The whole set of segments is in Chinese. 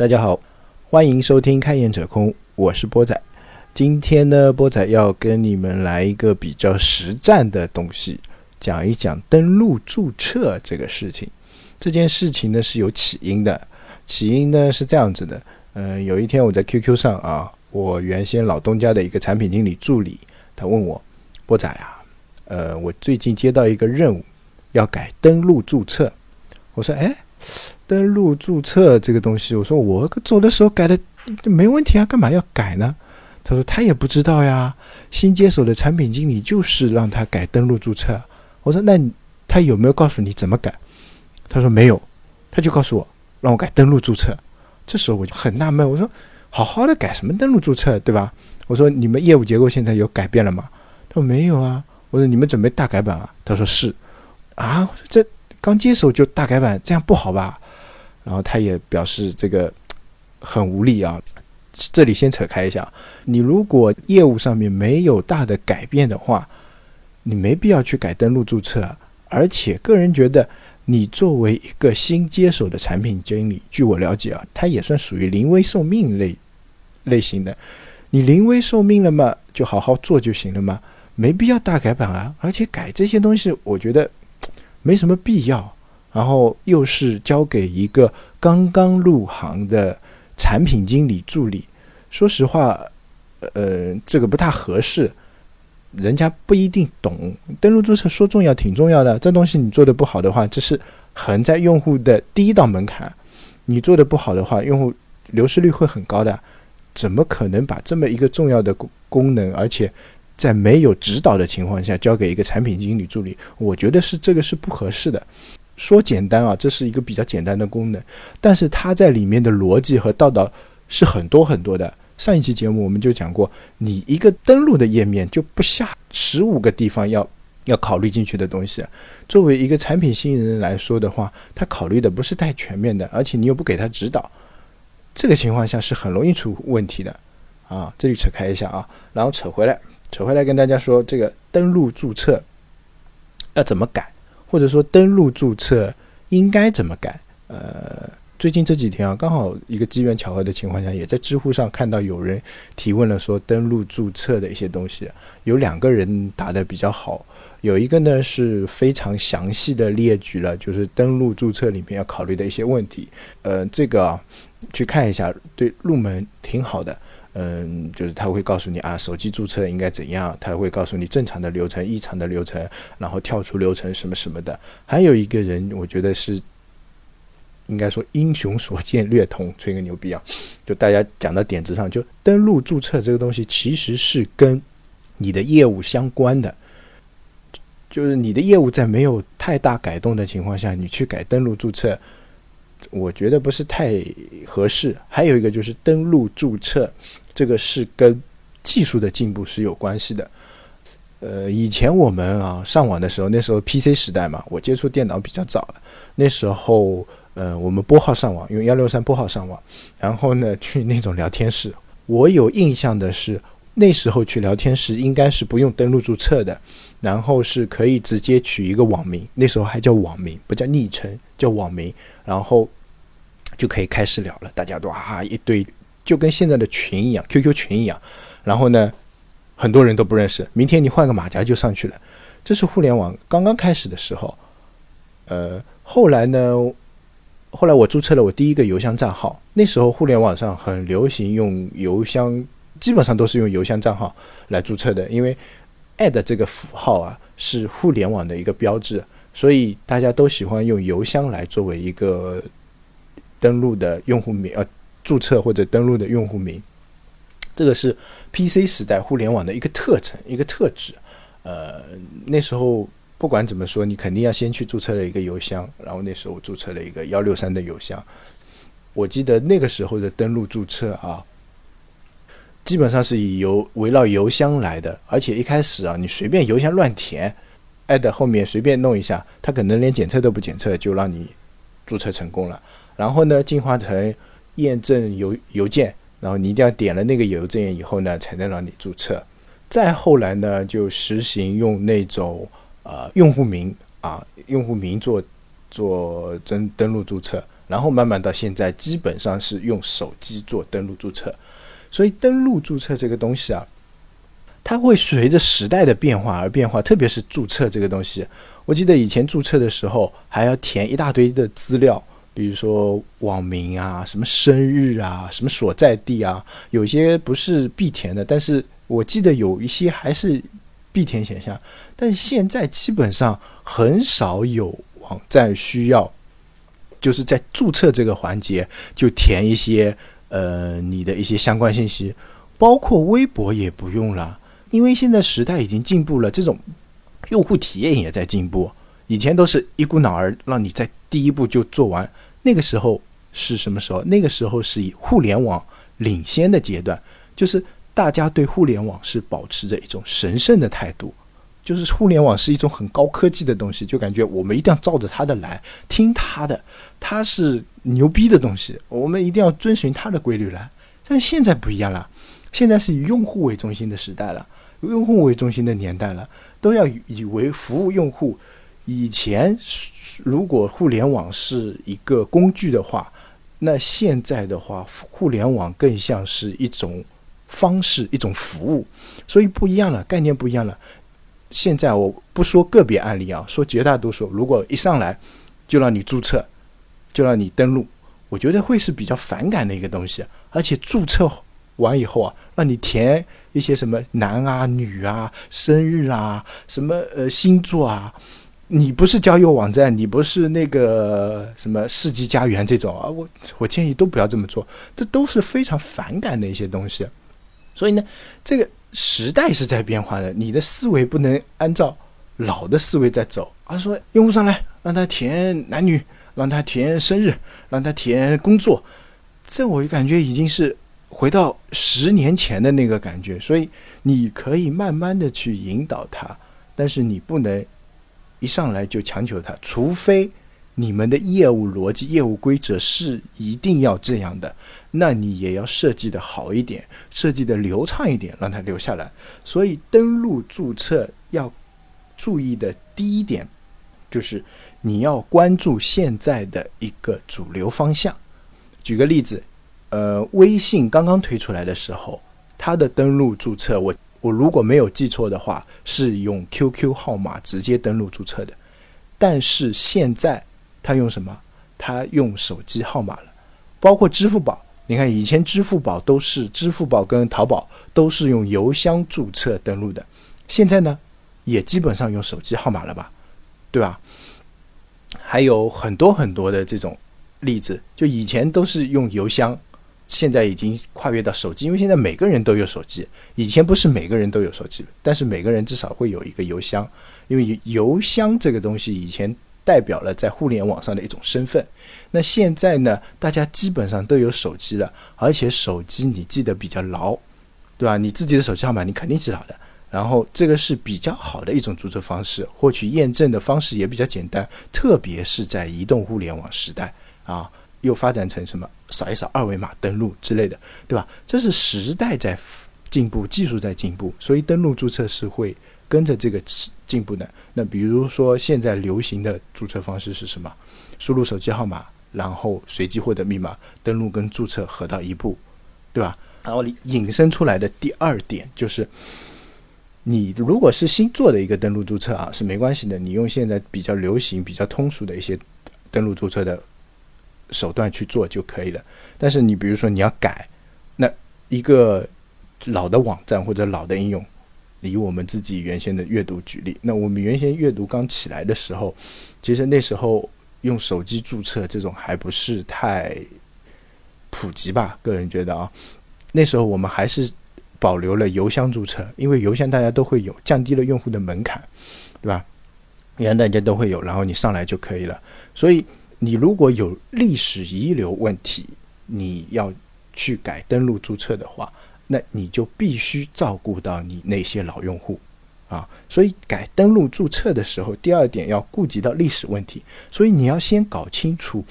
大家好，欢迎收听开眼者空，我是波仔。今天呢，波仔要跟你们来一个比较实战的东西，讲一讲登录注册这个事情。这件事情呢是有起因的，起因呢是这样子的。嗯，有一天我在 QQ 上啊，我原先老东家的一个产品经理助理，他问我，波仔啊，呃，我最近接到一个任务，要改登录注册。我说，哎。登录注册这个东西，我说我走的时候改的没问题啊，干嘛要改呢？他说他也不知道呀。新接手的产品经理就是让他改登录注册。我说那他有没有告诉你怎么改？他说没有，他就告诉我让我改登录注册。这时候我就很纳闷，我说好好的改什么登录注册，对吧？我说你们业务结构现在有改变了吗？他说没有啊。我说你们准备大改版啊？他说是啊，我说这。刚接手就大改版，这样不好吧？然后他也表示这个很无力啊。这里先扯开一下，你如果业务上面没有大的改变的话，你没必要去改登录注册。而且个人觉得，你作为一个新接手的产品经理，据我了解啊，他也算属于临危受命类类型的。你临危受命了嘛，就好好做就行了嘛，没必要大改版啊。而且改这些东西，我觉得。没什么必要，然后又是交给一个刚刚入行的产品经理助理，说实话，呃，这个不太合适，人家不一定懂登录注册，说重要挺重要的，这东西你做的不好的话，这是横在用户的第一道门槛，你做的不好的话，用户流失率会很高的，怎么可能把这么一个重要的功功能，而且。在没有指导的情况下交给一个产品经理助理，我觉得是这个是不合适的。说简单啊，这是一个比较简单的功能，但是它在里面的逻辑和道道是很多很多的。上一期节目我们就讲过，你一个登录的页面就不下十五个地方要要考虑进去的东西。作为一个产品新人来说的话，他考虑的不是太全面的，而且你又不给他指导，这个情况下是很容易出问题的啊。这里扯开一下啊，然后扯回来。扯回来跟大家说，这个登录注册要怎么改，或者说登录注册应该怎么改？呃，最近这几天啊，刚好一个机缘巧合的情况下，也在知乎上看到有人提问了，说登录注册的一些东西，有两个人答的比较好，有一个呢是非常详细的列举了，就是登录注册里面要考虑的一些问题。呃，这个啊，去看一下，对入门挺好的。嗯，就是他会告诉你啊，手机注册应该怎样，他会告诉你正常的流程、异常的流程，然后跳出流程什么什么的。还有一个人，我觉得是应该说英雄所见略同，吹个牛逼啊！就大家讲到点子上，就登录注册这个东西其实是跟你的业务相关的，就是你的业务在没有太大改动的情况下，你去改登录注册。我觉得不是太合适。还有一个就是登录注册，这个是跟技术的进步是有关系的。呃，以前我们啊上网的时候，那时候 PC 时代嘛，我接触电脑比较早那时候，呃，我们拨号上网，用幺六三拨号上网，然后呢去那种聊天室。我有印象的是，那时候去聊天室应该是不用登录注册的，然后是可以直接取一个网名，那时候还叫网名，不叫昵称，叫网名。然后就可以开始聊了，大家都啊一堆，就跟现在的群一样，QQ 群一样。然后呢，很多人都不认识。明天你换个马甲就上去了。这是互联网刚刚开始的时候。呃，后来呢，后来我注册了我第一个邮箱账号。那时候互联网上很流行用邮箱，基本上都是用邮箱账号来注册的，因为 “ad” 这个符号啊是互联网的一个标志。所以大家都喜欢用邮箱来作为一个登录的用户名，呃，注册或者登录的用户名。这个是 PC 时代互联网的一个特征，一个特质。呃，那时候不管怎么说，你肯定要先去注册了一个邮箱，然后那时候我注册了一个幺六三的邮箱。我记得那个时候的登录注册啊，基本上是以邮围绕邮箱来的，而且一开始啊，你随便邮箱乱填。add 后面随便弄一下，它可能连检测都不检测就让你注册成功了。然后呢，进化成验证邮邮件，然后你一定要点了那个邮件以后呢，才能让你注册。再后来呢，就实行用那种呃用户名啊，用户名做做登登录注册，然后慢慢到现在，基本上是用手机做登录注册。所以登录注册这个东西啊，它会随着时代的变化而变化，特别是注册这个东西。我记得以前注册的时候还要填一大堆的资料，比如说网名啊、什么生日啊、什么所在地啊，有些不是必填的，但是我记得有一些还是必填选项。但现在基本上很少有网站需要，就是在注册这个环节就填一些。呃，你的一些相关信息，包括微博也不用了，因为现在时代已经进步了，这种用户体验也在进步。以前都是一股脑儿让你在第一步就做完，那个时候是什么时候？那个时候是以互联网领先的阶段，就是大家对互联网是保持着一种神圣的态度。就是互联网是一种很高科技的东西，就感觉我们一定要照着它的来，听它的，它是牛逼的东西，我们一定要遵循它的规律来。但现在不一样了，现在是以用户为中心的时代了，用户为中心的年代了，都要以为服务用户。以前如果互联网是一个工具的话，那现在的话，互联网更像是一种方式，一种服务，所以不一样了，概念不一样了。现在我不说个别案例啊，说绝大多数，如果一上来就让你注册，就让你登录，我觉得会是比较反感的一个东西。而且注册完以后啊，让你填一些什么男啊、女啊、生日啊、什么呃星座啊，你不是交友网站，你不是那个什么世纪佳缘这种啊，我我建议都不要这么做，这都是非常反感的一些东西。所以呢，这个。时代是在变化的，你的思维不能按照老的思维在走。而说用户上来让他填男女，让他填生日，让他填工作，这我就感觉已经是回到十年前的那个感觉。所以你可以慢慢的去引导他，但是你不能一上来就强求他，除非。你们的业务逻辑、业务规则是一定要这样的，那你也要设计的好一点，设计的流畅一点，让它留下来。所以登录注册要注意的第一点，就是你要关注现在的一个主流方向。举个例子，呃，微信刚刚推出来的时候，它的登录注册，我我如果没有记错的话，是用 QQ 号码直接登录注册的，但是现在。他用什么？他用手机号码了，包括支付宝。你看，以前支付宝都是支付宝跟淘宝都是用邮箱注册登录的，现在呢，也基本上用手机号码了吧？对吧？还有很多很多的这种例子，就以前都是用邮箱，现在已经跨越到手机，因为现在每个人都有手机。以前不是每个人都有手机，但是每个人至少会有一个邮箱，因为邮箱这个东西以前。代表了在互联网上的一种身份。那现在呢？大家基本上都有手机了，而且手机你记得比较牢，对吧？你自己的手机号码你肯定知道的。然后这个是比较好的一种注册方式，获取验证的方式也比较简单，特别是在移动互联网时代啊，又发展成什么扫一扫二维码登录之类的，对吧？这是时代在进步，技术在进步，所以登录注册是会。跟着这个进步的，那比如说现在流行的注册方式是什么？输入手机号码，然后随机获得密码，登录跟注册合到一步，对吧？然后引申出来的第二点就是，你如果是新做的一个登录注册啊，是没关系的，你用现在比较流行、比较通俗的一些登录注册的手段去做就可以了。但是你比如说你要改，那一个老的网站或者老的应用。以我们自己原先的阅读举例，那我们原先阅读刚起来的时候，其实那时候用手机注册这种还不是太普及吧？个人觉得啊，那时候我们还是保留了邮箱注册，因为邮箱大家都会有，降低了用户的门槛，对吧？原来大家都会有，然后你上来就可以了。所以你如果有历史遗留问题，你要去改登录注册的话。那你就必须照顾到你那些老用户，啊，所以改登录注册的时候，第二点要顾及到历史问题，所以你要先搞清楚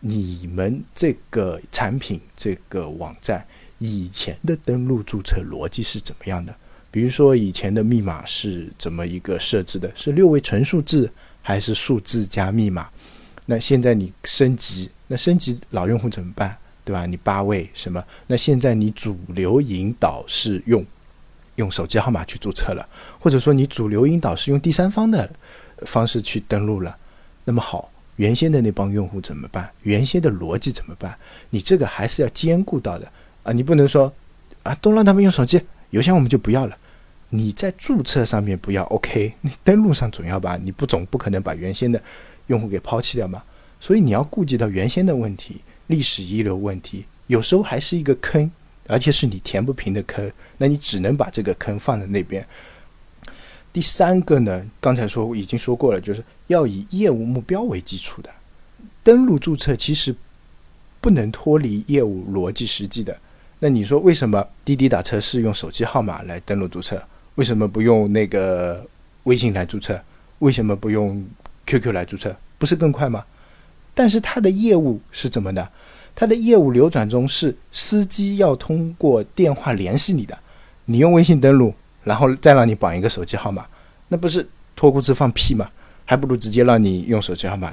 你们这个产品、这个网站以前的登录注册逻辑是怎么样的。比如说以前的密码是怎么一个设置的，是六位纯数字还是数字加密码？那现在你升级那升级老用户怎么办？对吧？你八位什么？那现在你主流引导是用用手机号码去注册了，或者说你主流引导是用第三方的方式去登录了。那么好，原先的那帮用户怎么办？原先的逻辑怎么办？你这个还是要兼顾到的啊！你不能说啊，都让他们用手机邮箱，我们就不要了。你在注册上面不要 OK，你登录上总要吧？你不总不可能把原先的用户给抛弃掉嘛？所以你要顾及到原先的问题。历史遗留问题有时候还是一个坑，而且是你填不平的坑，那你只能把这个坑放在那边。第三个呢，刚才说已经说过了，就是要以业务目标为基础的登录注册，其实不能脱离业务逻辑实际的。那你说为什么滴滴打车是用手机号码来登录注册？为什么不用那个微信来注册？为什么不用 QQ 来注册？不是更快吗？但是它的业务是怎么的？它的业务流转中是司机要通过电话联系你的，你用微信登录，然后再让你绑一个手机号码，那不是脱裤子放屁吗？还不如直接让你用手机号码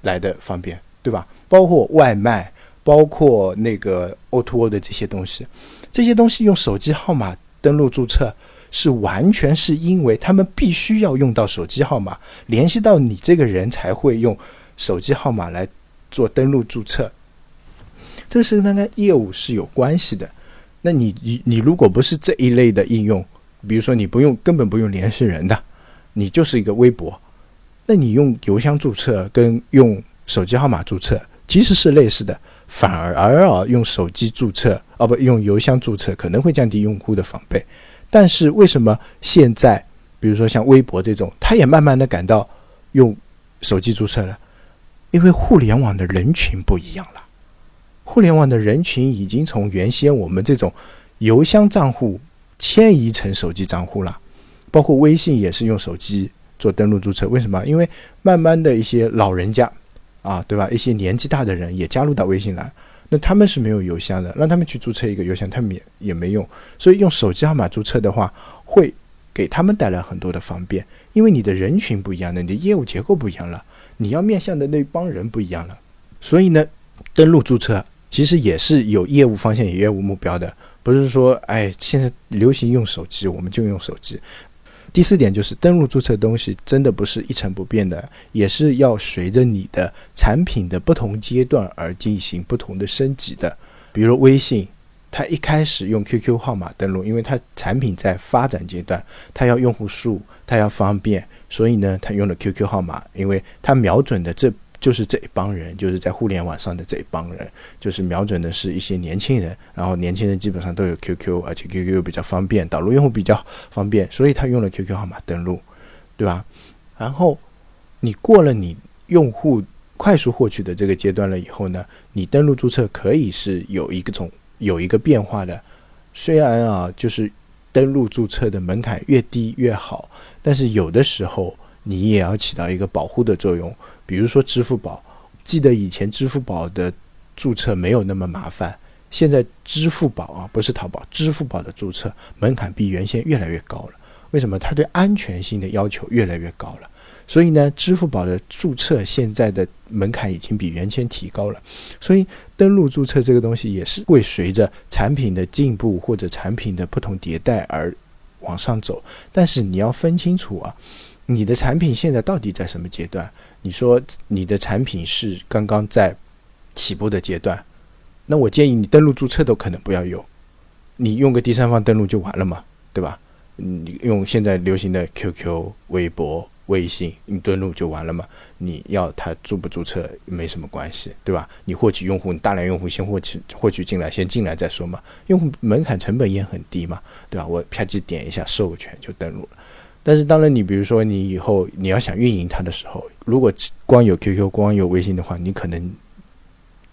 来的方便，对吧？包括外卖，包括那个 O2O 的这些东西，这些东西用手机号码登录注册，是完全是因为他们必须要用到手机号码联系到你这个人才会用手机号码来做登录注册。这是跟它业务是有关系的。那你你你如果不是这一类的应用，比如说你不用根本不用联系人的，你就是一个微博，那你用邮箱注册跟用手机号码注册其实是类似的，反而啊用手机注册哦不用邮箱注册可能会降低用户的防备。但是为什么现在比如说像微博这种，它也慢慢的感到用手机注册了？因为互联网的人群不一样了。互联网的人群已经从原先我们这种邮箱账户迁移成手机账户了，包括微信也是用手机做登录注册。为什么？因为慢慢的一些老人家啊，对吧？一些年纪大的人也加入到微信来，那他们是没有邮箱的，让他们去注册一个邮箱，他们也也没用。所以用手机号码注册的话，会给他们带来很多的方便，因为你的人群不一样了，你的业务结构不一样了，你要面向的那帮人不一样了。所以呢，登录注册。其实也是有业务方向、有业务目标的，不是说哎，现在流行用手机，我们就用手机。第四点就是登录注册东西真的不是一成不变的，也是要随着你的产品的不同阶段而进行不同的升级的。比如微信，它一开始用 QQ 号码登录，因为它产品在发展阶段，它要用户数，它要方便，所以呢，它用了 QQ 号码，因为它瞄准的这。就是这一帮人，就是在互联网上的这一帮人，就是瞄准的是一些年轻人，然后年轻人基本上都有 QQ，而且 QQ 又比较方便，导入用户比较方便，所以他用了 QQ 号码登录，对吧？然后你过了你用户快速获取的这个阶段了以后呢，你登录注册可以是有一个种有一个变化的，虽然啊，就是登录注册的门槛越低越好，但是有的时候你也要起到一个保护的作用。比如说支付宝，记得以前支付宝的注册没有那么麻烦，现在支付宝啊不是淘宝，支付宝的注册门槛比原先越来越高了。为什么？它对安全性的要求越来越高了。所以呢，支付宝的注册现在的门槛已经比原先提高了。所以登录注册这个东西也是会随着产品的进步或者产品的不同迭代而往上走。但是你要分清楚啊，你的产品现在到底在什么阶段？你说你的产品是刚刚在起步的阶段，那我建议你登录注册都可能不要用，你用个第三方登录就完了嘛，对吧？你用现在流行的 QQ、微博、微信，你登录就完了嘛？你要他注不注册没什么关系，对吧？你获取用户，你大量用户先获取获取进来，先进来再说嘛。用户门槛成本也很低嘛，对吧？我啪叽点一下授权就登录了。但是当然，你比如说你以后你要想运营它的时候，如果光有 QQ、光有微信的话，你可能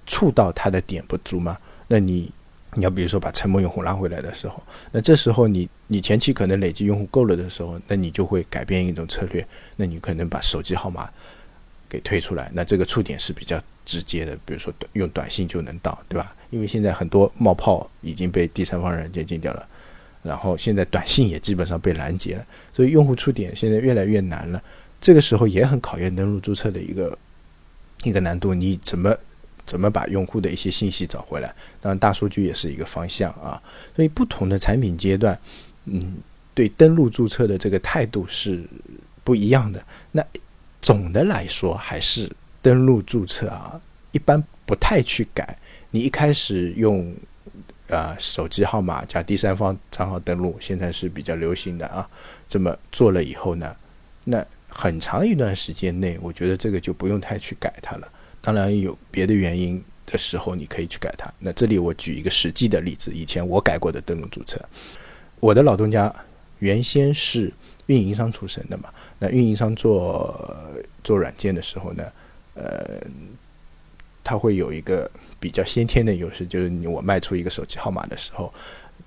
触到它的点不足嘛。那你你要比如说把沉默用户拉回来的时候，那这时候你你前期可能累积用户够了的时候，那你就会改变一种策略，那你可能把手机号码给推出来，那这个触点是比较直接的，比如说用短信就能到，对吧？因为现在很多冒泡已经被第三方软件禁掉了。然后现在短信也基本上被拦截了，所以用户触点现在越来越难了。这个时候也很考验登录注册的一个一个难度。你怎么怎么把用户的一些信息找回来？当然，大数据也是一个方向啊。所以，不同的产品阶段，嗯，对登录注册的这个态度是不一样的。那总的来说，还是登录注册啊，一般不太去改。你一开始用啊手机号码加第三方账号登录，现在是比较流行的啊。这么做了以后呢，那很长一段时间内，我觉得这个就不用太去改它了。当然有别的原因的时候，你可以去改它。那这里我举一个实际的例子，以前我改过的登录注册，我的老东家原先是运营商出身的嘛，那运营商做做软件的时候呢，呃，它会有一个比较先天的优势，就是你我卖出一个手机号码的时候，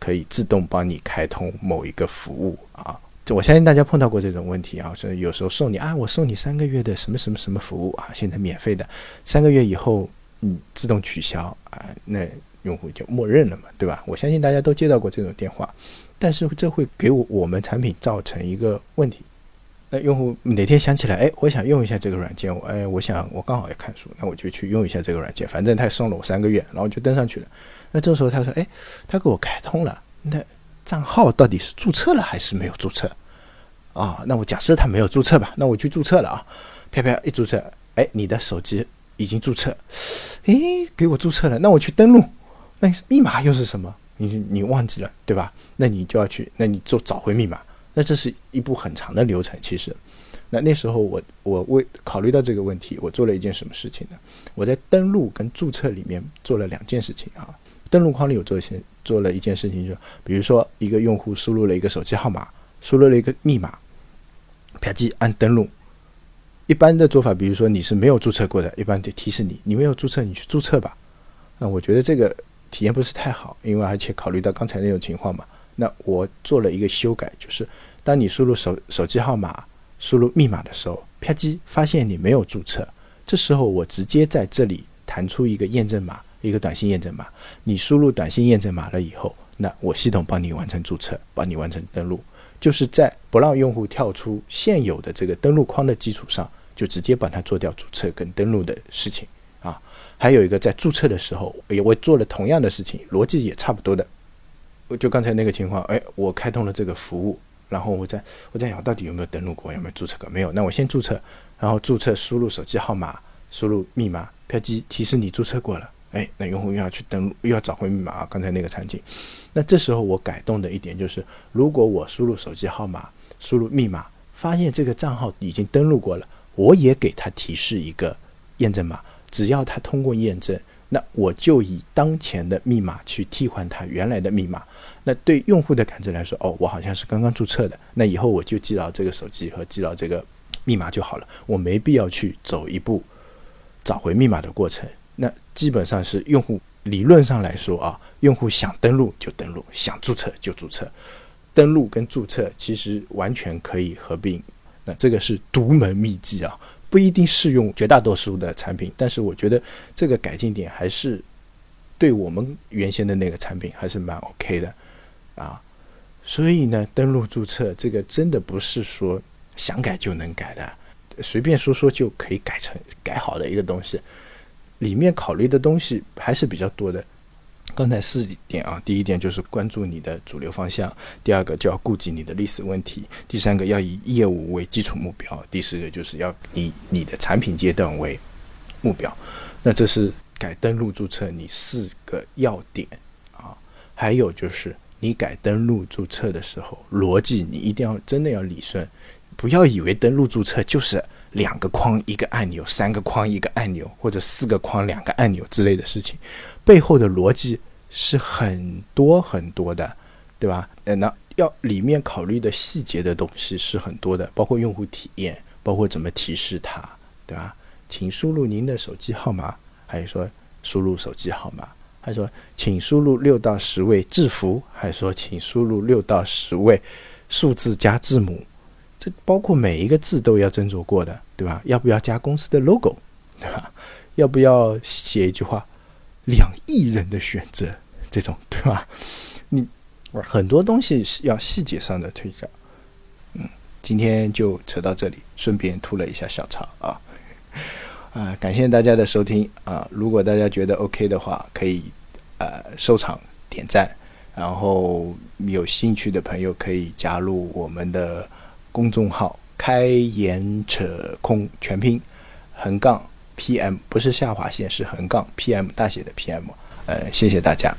可以自动帮你开通某一个服务啊。我相信大家碰到过这种问题啊，所以有时候送你啊，我送你三个月的什么什么什么服务啊，现在免费的，三个月以后你自动取消啊，那用户就默认了嘛，对吧？我相信大家都接到过这种电话，但是这会给我我们产品造成一个问题，那用户哪天想起来，哎，我想用一下这个软件，哎，我想我刚好要看书，那我就去用一下这个软件，反正他送了我三个月，然后就登上去了，那这时候他说，哎，他给我开通了，那。账号到底是注册了还是没有注册？啊，那我假设他没有注册吧，那我去注册了啊，啪啪一注册，哎，你的手机已经注册，哎，给我注册了，那我去登录，那密码又是什么？你你忘记了对吧？那你就要去，那你就找回密码，那这是一步很长的流程。其实，那那时候我我为考虑到这个问题，我做了一件什么事情呢？我在登录跟注册里面做了两件事情啊。登录框里有做一些做了一件事情，就比如说一个用户输入了一个手机号码，输入了一个密码，啪叽按登录。一般的做法，比如说你是没有注册过的，一般就提示你你没有注册，你去注册吧。那我觉得这个体验不是太好，因为而且考虑到刚才那种情况嘛，那我做了一个修改，就是当你输入手手机号码、输入密码的时候，啪叽发现你没有注册，这时候我直接在这里弹出一个验证码。一个短信验证码，你输入短信验证码了以后，那我系统帮你完成注册，帮你完成登录，就是在不让用户跳出现有的这个登录框的基础上，就直接帮他做掉注册跟登录的事情啊。还有一个在注册的时候，也我做了同样的事情，逻辑也差不多的。就刚才那个情况，哎，我开通了这个服务，然后我在我在想到底有没有登录过，有没有注册过？没有，那我先注册，然后注册输入手机号码，输入密码，标记提示你注册过了。哎，那用户又要去登录，又要找回密码啊！刚才那个场景，那这时候我改动的一点就是，如果我输入手机号码、输入密码，发现这个账号已经登录过了，我也给他提示一个验证码。只要他通过验证，那我就以当前的密码去替换他原来的密码。那对用户的感知来说，哦，我好像是刚刚注册的，那以后我就记牢这个手机和记牢这个密码就好了，我没必要去走一步找回密码的过程。那基本上是用户理论上来说啊，用户想登录就登录，想注册就注册，登录跟注册其实完全可以合并。那这个是独门秘技啊，不一定适用绝大多数的产品，但是我觉得这个改进点还是对我们原先的那个产品还是蛮 OK 的啊。所以呢，登录注册这个真的不是说想改就能改的，随便说说就可以改成改好的一个东西。里面考虑的东西还是比较多的。刚才四点啊，第一点就是关注你的主流方向，第二个就要顾及你的历史问题，第三个要以业务为基础目标，第四个就是要以你的产品阶段为目标。那这是改登录注册你四个要点啊。还有就是你改登录注册的时候，逻辑你一定要真的要理顺，不要以为登录注册就是。两个框一个按钮，三个框一个按钮，或者四个框两个按钮之类的事情，背后的逻辑是很多很多的，对吧？那要里面考虑的细节的东西是很多的，包括用户体验，包括怎么提示他，对吧？请输入您的手机号码，还是说输入手机号码，还是说请输入六到十位字符，还说请输入六到十位数字加字母？这包括每一个字都要斟酌过的，对吧？要不要加公司的 logo，对吧？要不要写一句话“两亿人的选择”这种，对吧？你很多东西是要细节上的推敲。嗯，今天就扯到这里，顺便吐了一下小槽啊。啊，感谢大家的收听啊！如果大家觉得 OK 的话，可以呃收藏、点赞，然后有兴趣的朋友可以加入我们的公众号“开眼扯空”全拼横杠 PM，不是下划线，是横杠 PM 大写的 PM。呃，谢谢大家。